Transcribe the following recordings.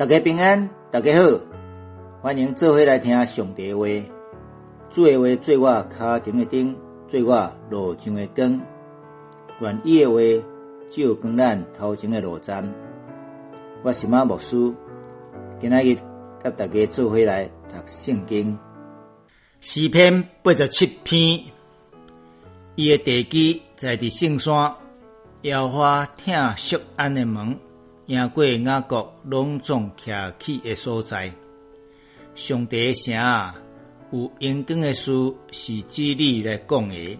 大家平安，大家好，欢迎做伙来听上帝话。主的话做我脚前的灯，做我路上的光。愿意的话照光咱头前的路站。我是马牧师，今仔日甲大家做伙来读圣经。诗篇八十七篇，伊的地基在伫圣山，摇花听锡安的门，赢过雅各隆重徛起的所在。上帝的声啊，有英光的事是指你来讲的。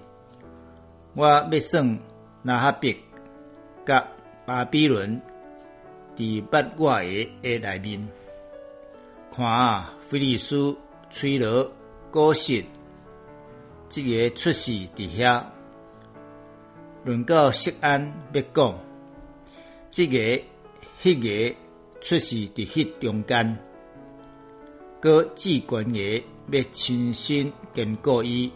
我要算拿哈别甲巴比伦伫八外的内面，看啊，菲利斯吹落。果实，即个出世伫遐，论到锡安要讲，即个、迄个出世伫迄中间，个至关个要亲身经过伊，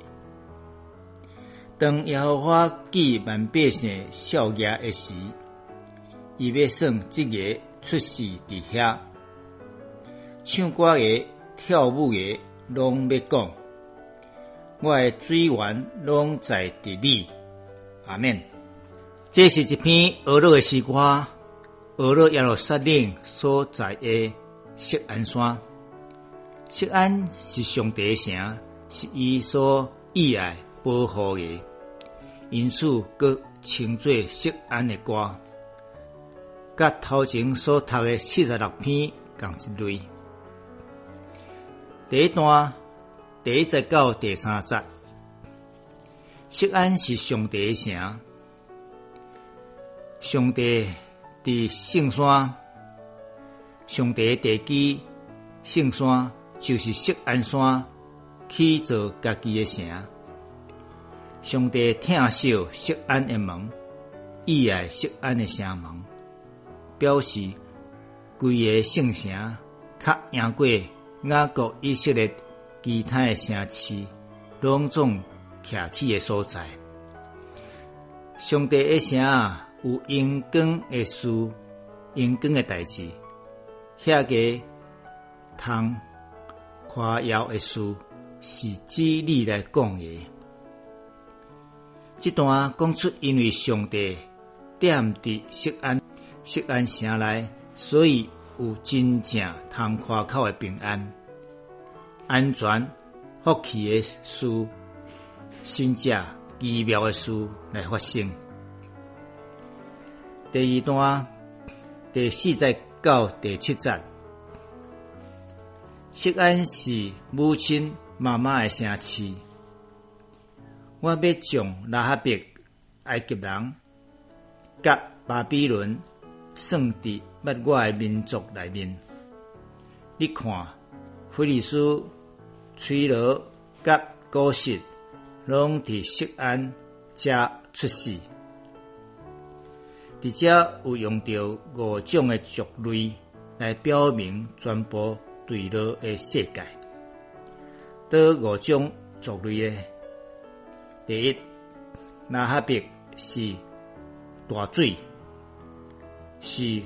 当耶和华记万百姓少爷的时，伊要算即个出世伫遐，唱歌个、跳舞个。拢要讲，我诶水源拢在伫你。阿免。这是一篇俄罗斯歌，俄罗耶路撒冷所在诶锡安山。锡安是上帝城，是伊所意爱保护诶，因此佮称作锡安诶歌。甲头前所读诶四十六篇共一类。第一段，第一节到第三节，锡安是上帝城，上帝伫圣山，上帝地基圣山就是锡安山，去做家己的城。上帝听受锡安的门，意爱锡安的城门，表示规个圣城较赢过。雅各以色列其他的城市，拢总徛起的所在。上帝的城，有阴光的事，阴光的代志，遐个通夸耀的事，是指你来讲的。这段讲出，因为上帝点伫锡安锡安城内，所以。有真正通夸口的平安、安全、福气的事，甚至奇妙的事来发生。第二段第四节到第七节，锡安是母亲妈妈的城市。我要将拉哈别埃及人、甲巴比伦算伫。捌我诶民族内面，你看，菲利斯、崔罗、甲古实，拢伫锡安遮出世。而且有用到五种诶族类来表明传播对罗诶世界。这五种族类诶，第一，那哈别是大水，是。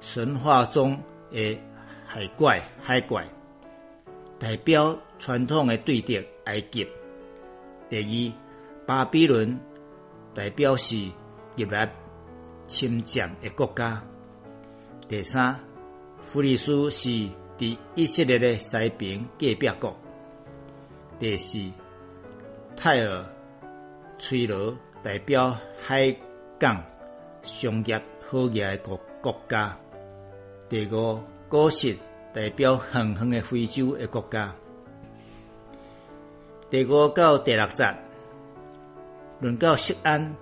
神话中的海怪、海怪，代表传统的对敌埃及；第二，巴比伦代表是入来侵占的国家；第三，弗利斯是伫以色列的西边隔壁国；第四，泰尔、崔罗代表海港商业好业的国国家。第五，果实代表远远的非洲的国家。第五到第六节，论到西安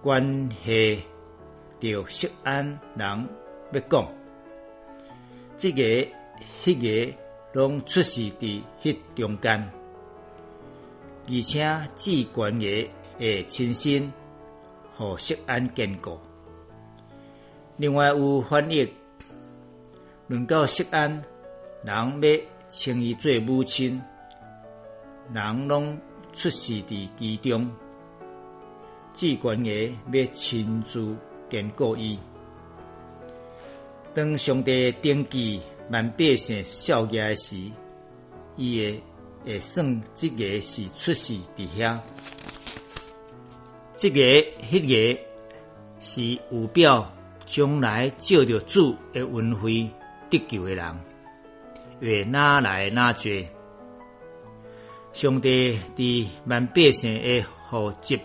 关系，着锡安人要讲，这个、迄个拢出事伫迄中间，而且至关个会亲身和锡安见过。另外有翻译。轮到锡安，人要称伊做母亲，人拢出事伫其中，至关个要亲自见过伊。当上帝登记万百姓少爷时，伊会会算即个是出世伫遐，即个迄个是有表将来照着主的恩惠得救的人，越哪来哪侪。上帝伫万百姓的户籍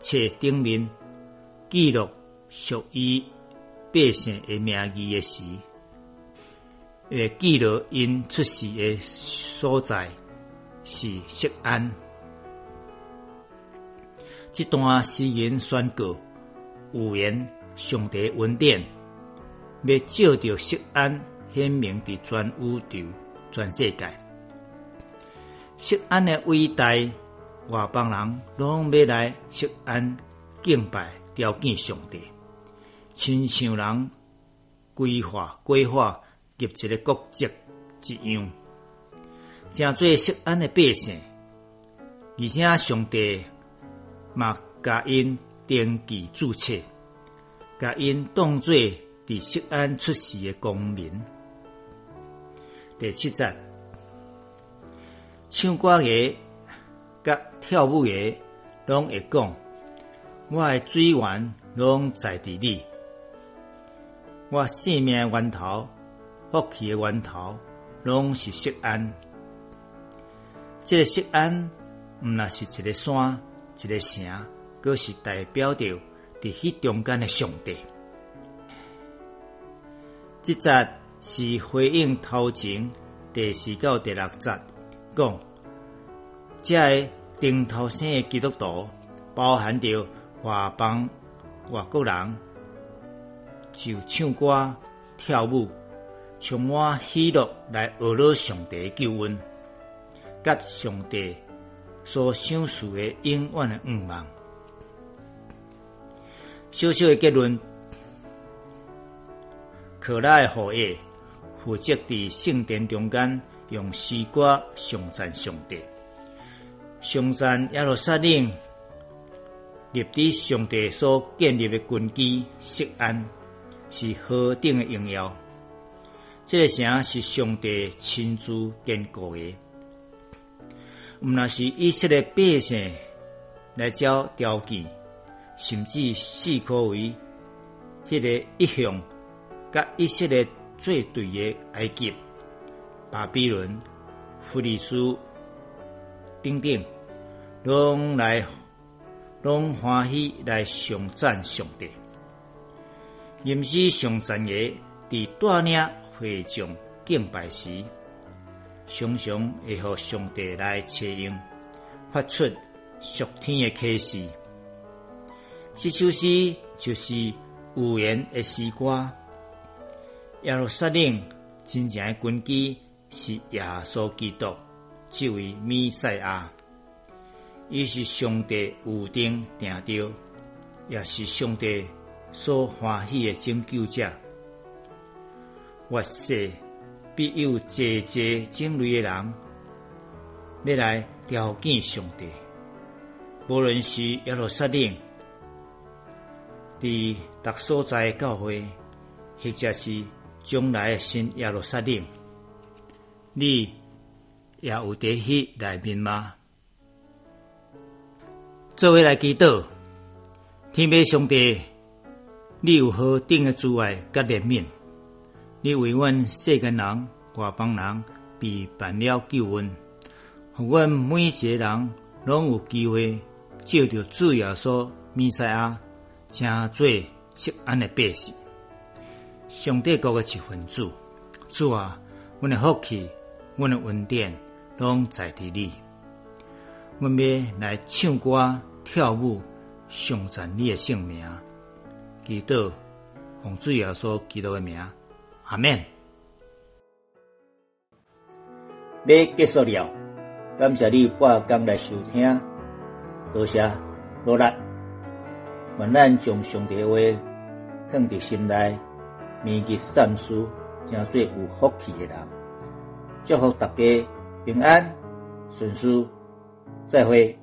册顶面记录属于百姓的名义的时，会记录因出世的所在是锡安。这段诗言宣告有言上帝恩典，要照着锡安显明伫全宇宙、全世界。锡安的伟大，外邦人拢要来锡安敬拜、雕敬上帝，亲像人规划、规划及一个国籍一样，正做锡安的百姓，而且上帝嘛甲因登记注册，甲因当做伫锡安出世的公民。第七节。唱歌嘅、甲跳舞嘅，拢会讲，我诶水源拢在伫你，我生命源头、福气诶源头，拢是锡安。这个锡安，毋那是一个山、一个城，佫是代表着伫迄中间诶上帝。即节是回应头前第四到第六节。讲，这个顶头生的基督徒，包含着外邦外国人，就唱歌跳舞，充满喜乐来学乐上帝救恩，甲上帝所享受的永远的愿望。小小的结论：可拉的后裔负责伫圣殿中间。用诗歌颂赞上帝，颂赞耶路撒冷立伫上帝所建立的根基锡安，是何等的荣耀！这个城是上帝亲自坚固的，毋那是以色列百姓来招条件，甚至四可为迄个一向甲以色列最对的埃及。巴比伦、弗利斯等等，拢来拢欢喜来上赞上帝。因是上赞耶伫带领会众敬拜时，常常会互上帝来采用，发出属天的启示。这首诗就是有言的诗歌，耶路撒冷真正的根基。是耶稣基督，即位弥赛亚，伊是上帝有定定着，也是上帝所欢喜的拯救者。活世必有济济种类的人，要来条件上帝。无论是耶路撒冷，伫各所在教会，或者是将来的新耶路撒冷。你也有伫迄内面吗？作为来祈祷，天父上帝，你有何等的阻碍甲怜悯？你为阮世间人、外邦人被办了救恩，互阮每一个人拢有机会照着主耶稣弥赛亚，成做适安的百姓。上帝国的一份子，主啊，阮的福气。阮的恩典拢在伫你，阮要来唱歌跳舞，颂赞你的圣名，祈祷奉主耶稣基督的名，阿免。要结束了，感谢你半工来收听，多谢努力，愿咱将上帝话放伫心内，铭记善事，成做有福气的人。祝福大家平安顺遂，再会。